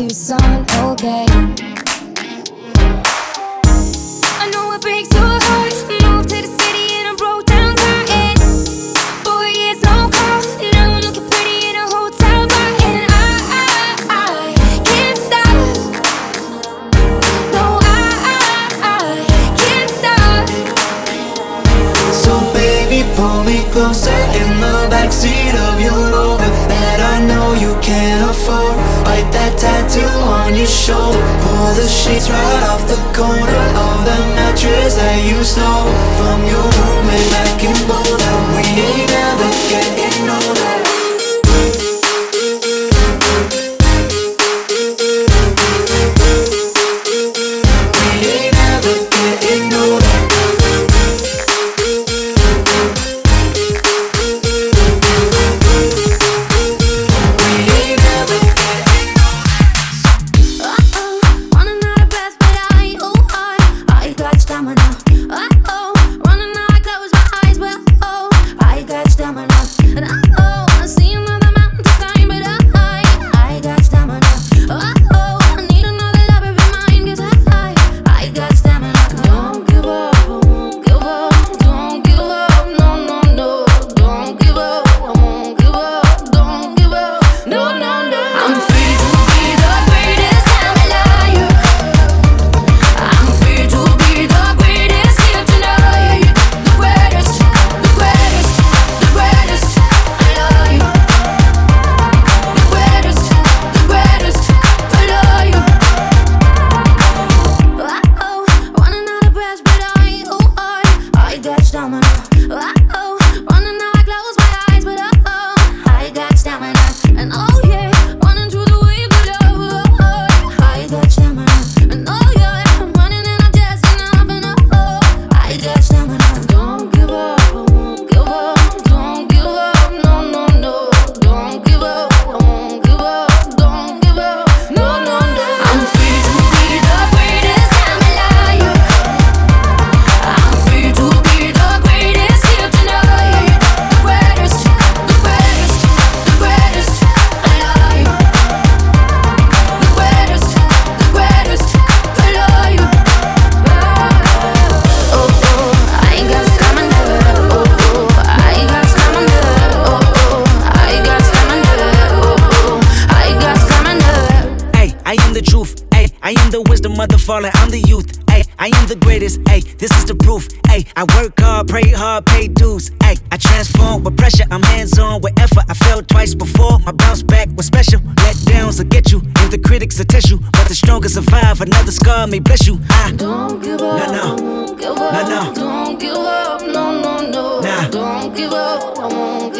Tucson bounce back with special. Let downs will get you, and the critics will test you. But the strongest survive, another scar may bless you. I don't give up. No, no. Give up, no, no. Don't give up. No, no, no. Nah. Don't give up. I won't give up.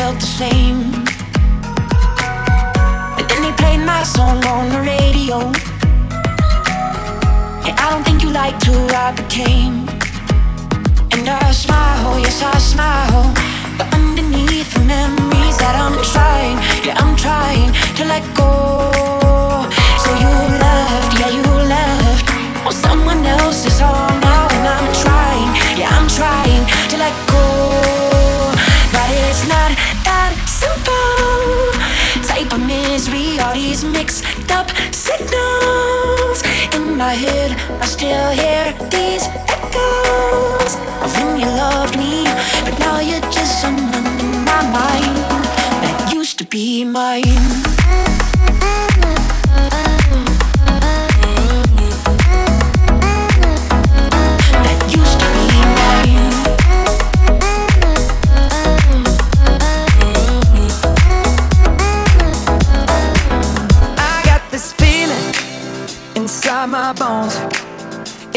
Felt the same. But then they played my song on the radio. And I don't think you liked who I became. And I smile, oh yes, I smile. But underneath the memories that I'm trying, yeah, I'm trying to let go. So you left, yeah, you left. On someone else's arm these mixed up signals in my head. I still hear these echoes of when you loved me, but now you're just someone in my mind that used to be mine.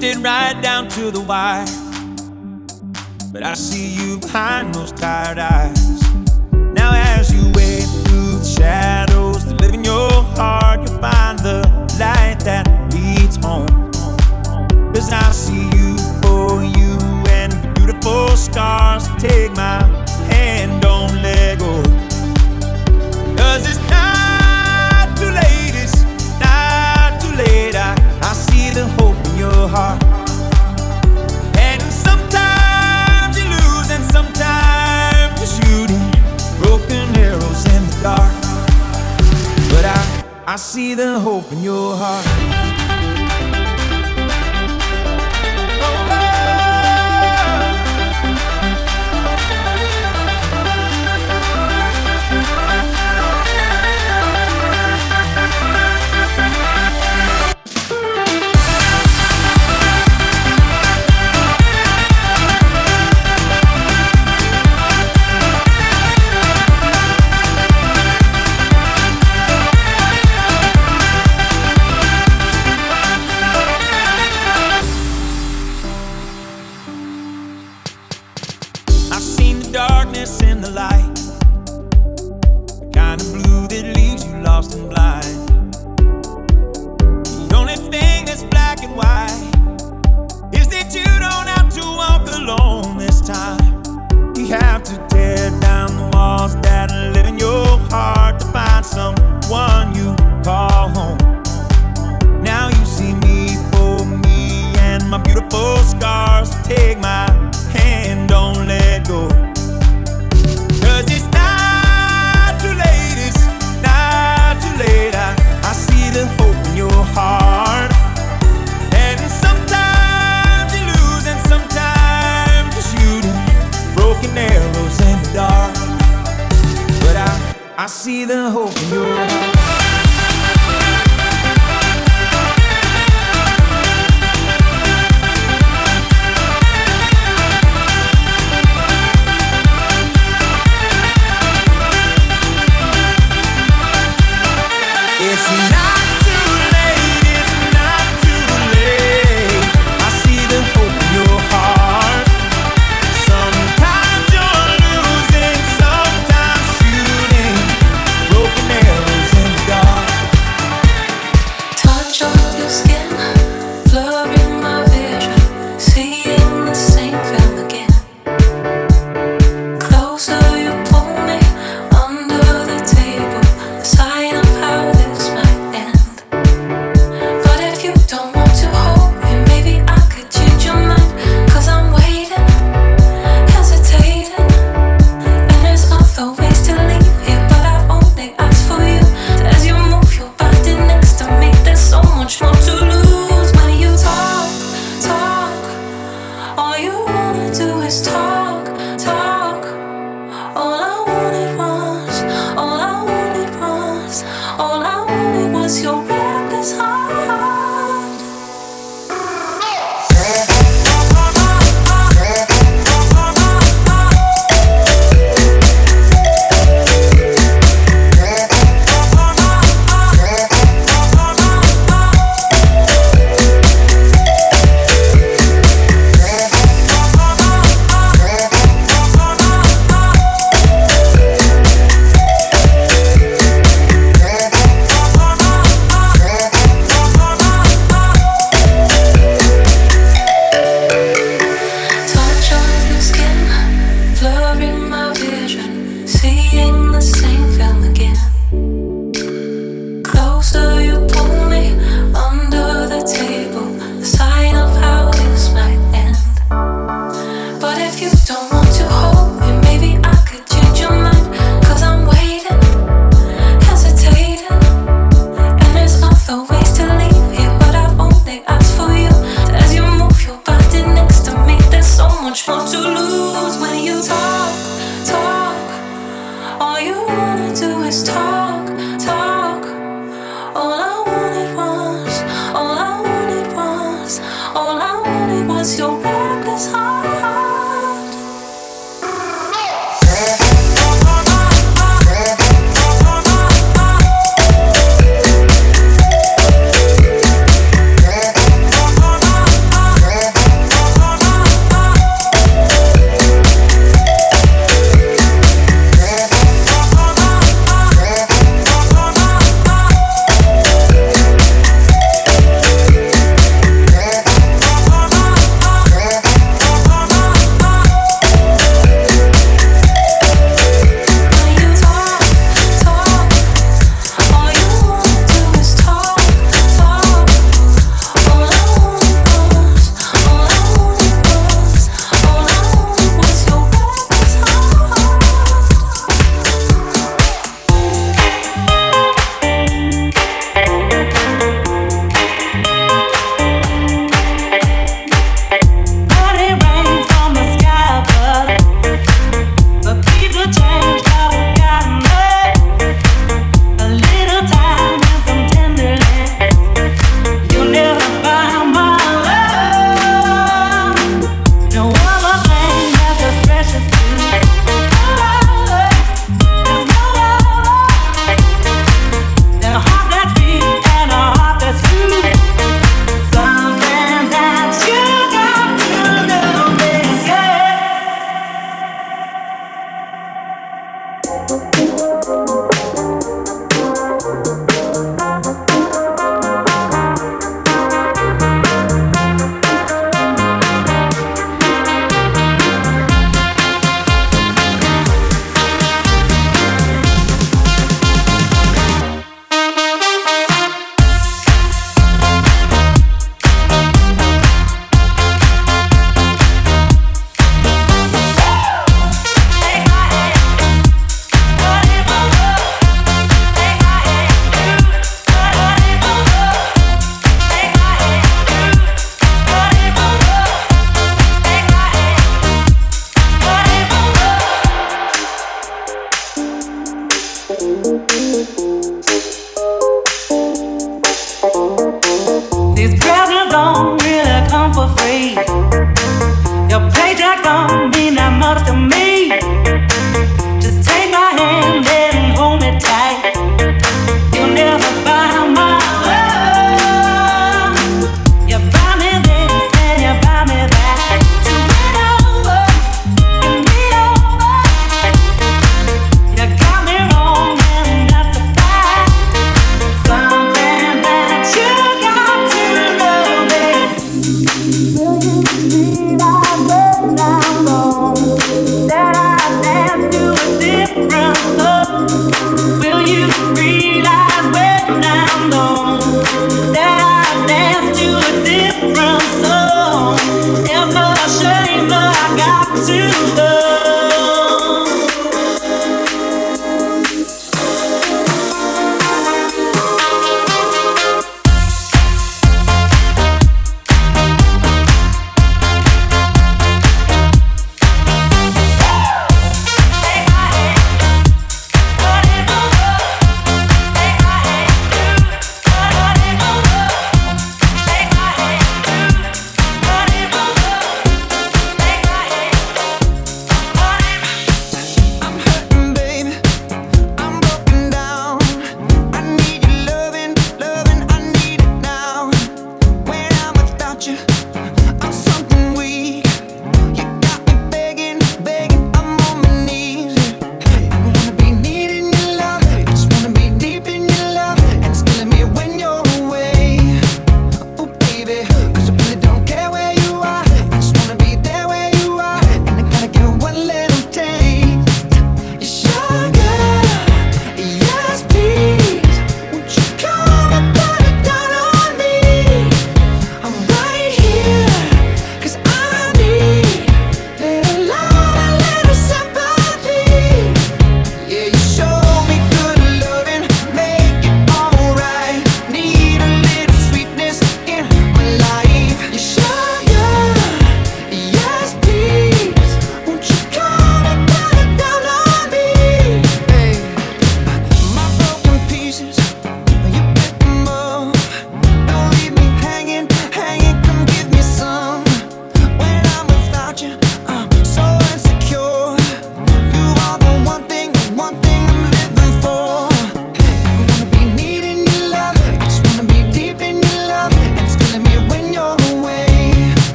right down to the wire. But I see you behind those tired eyes. Now, as you wade through the shadows that live in your heart, you'll find the light that leads home. Cause I see you for you and the beautiful scars that take my I, see the hope in your heart.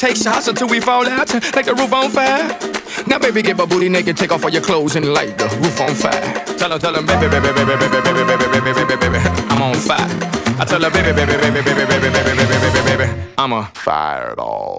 take shots until we fall out, like the roof on fire. Now, baby, get my booty naked, take off all your clothes and light the roof on fire. Tell her, tell her, baby, baby, baby, baby, baby, baby, baby, baby, baby, baby, I'm on fire. I tell her, baby, baby, baby, baby, baby, baby, baby, baby, baby, baby, I'm a fire at all.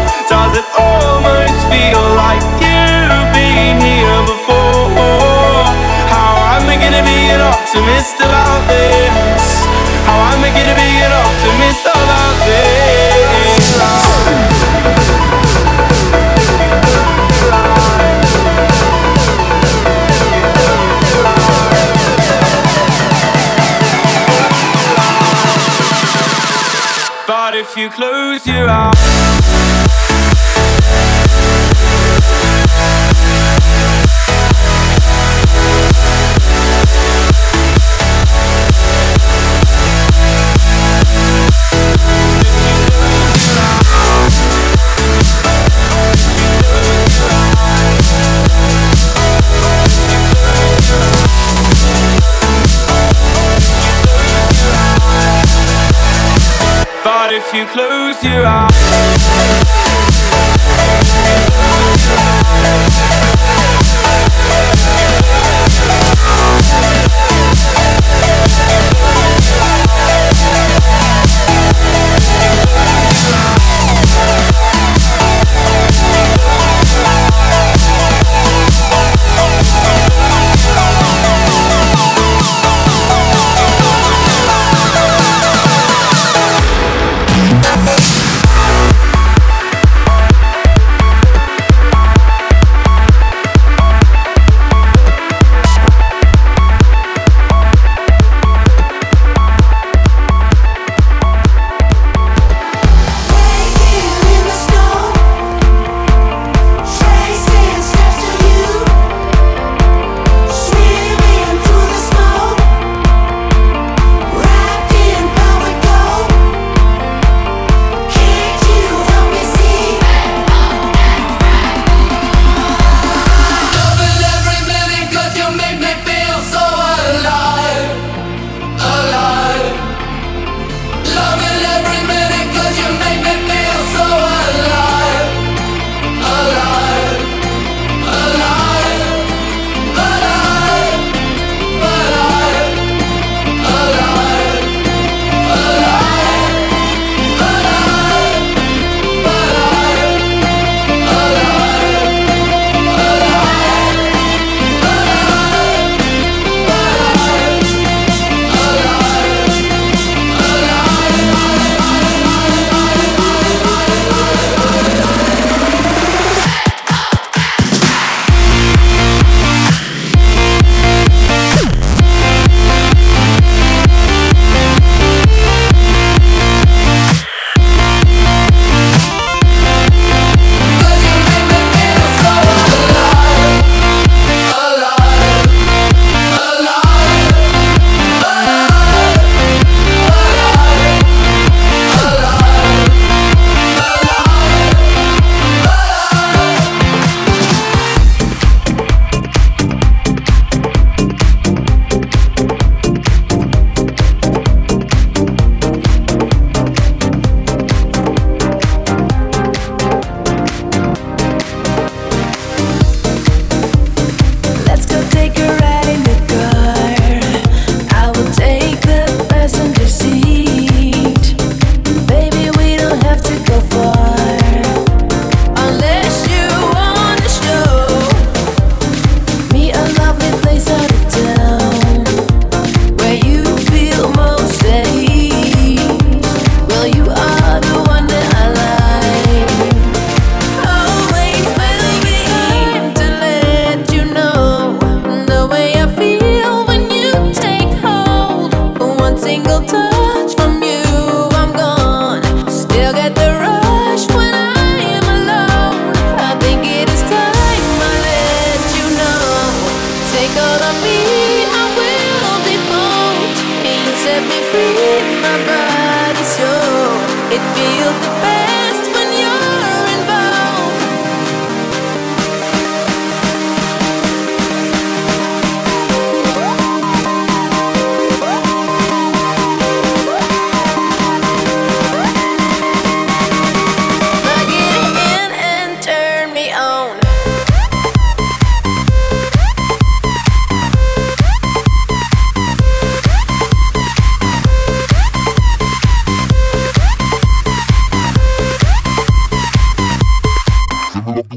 does it almost feel like you've been here before? How am I gonna be an optimist about this? How am I gonna be an optimist about this? But if you close your eyes you close your eyes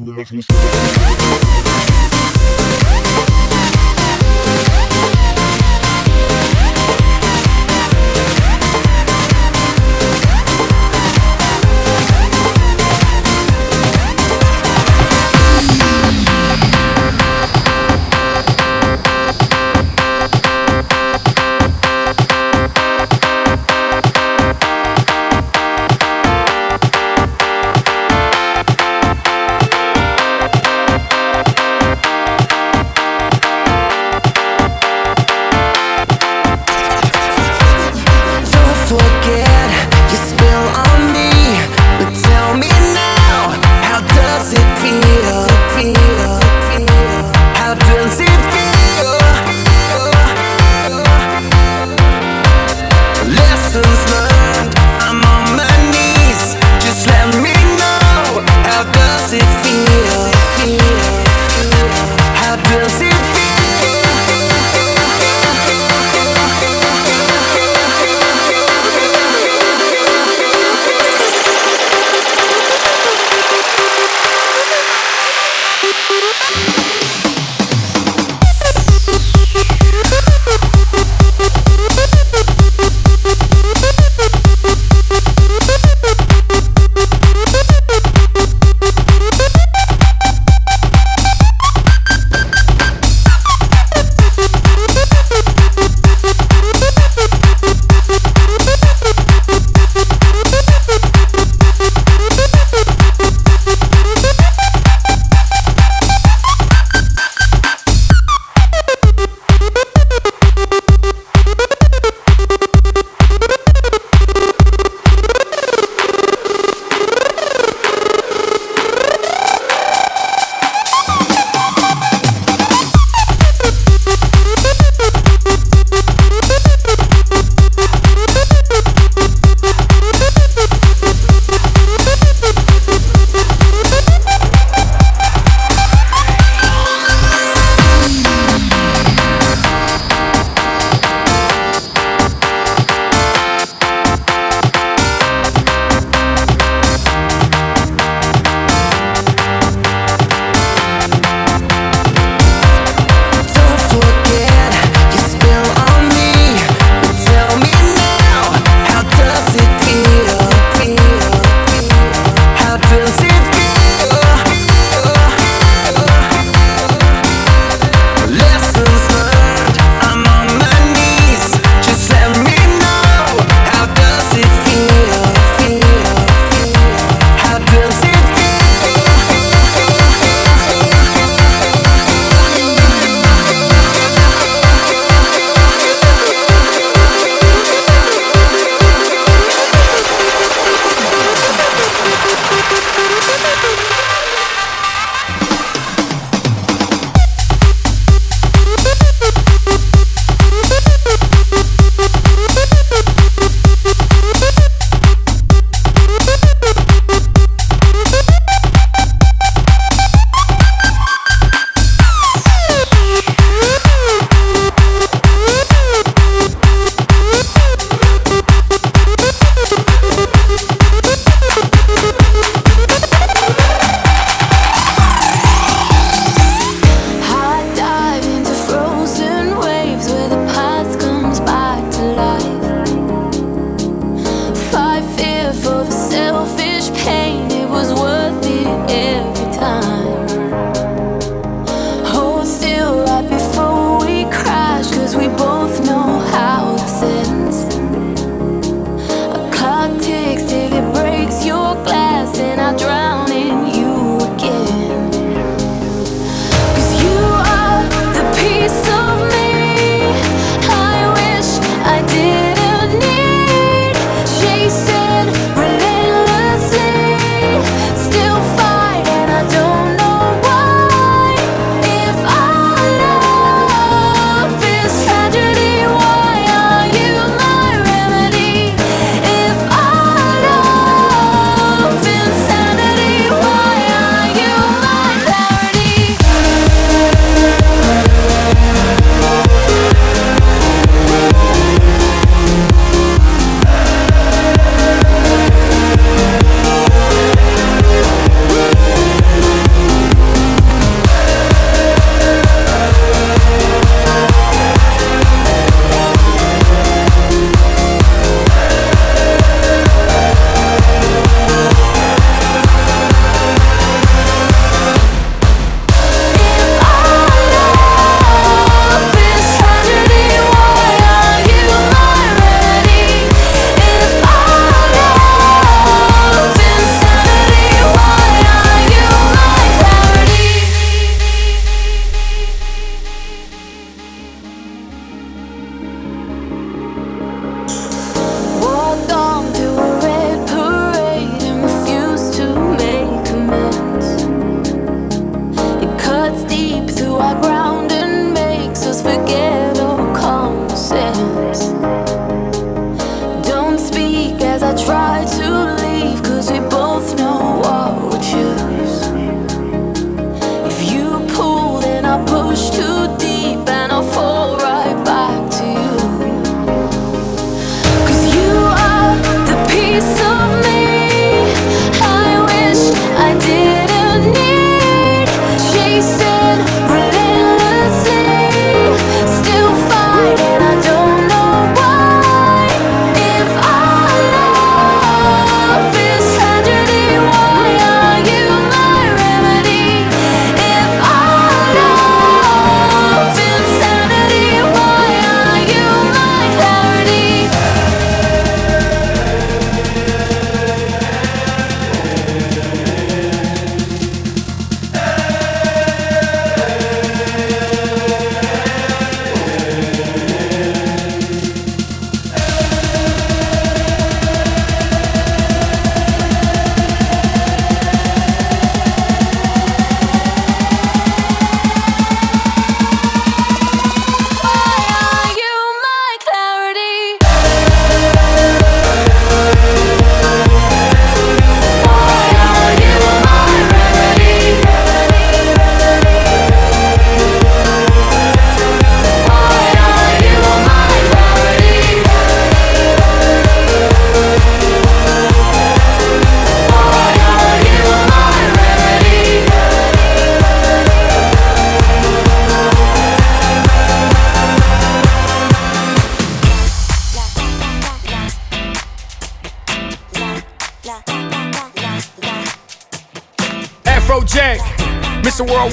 the next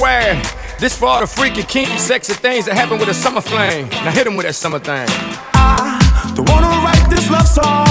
This for all the freaky, kinky, sexy things that happen with a summer flame. Now hit him with that summer thing. I Don't wanna write this love song.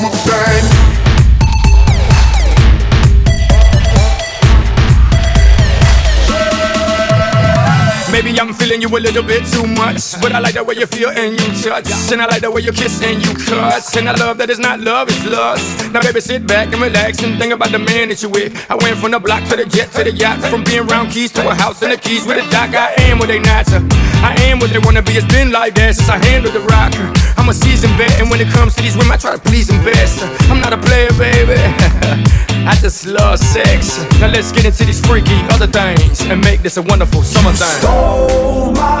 little bit too much. But I like the way you feel and you touch. And I like the way you kiss and you cuss. And I love that it's not love, it's lust. Now, baby, sit back and relax and think about the man that you with. I went from the block to the jet to the yacht. From being round keys to a house and the keys with a dock. I am what they not. to. I am what they wanna be. It's been like that since I handled the rocker. I'm a seasoned vet, and when it comes to these women, I try to please them best. I'm not a player, baby. I just love sex. Now let's get into these freaky other things and make this a wonderful summer thing.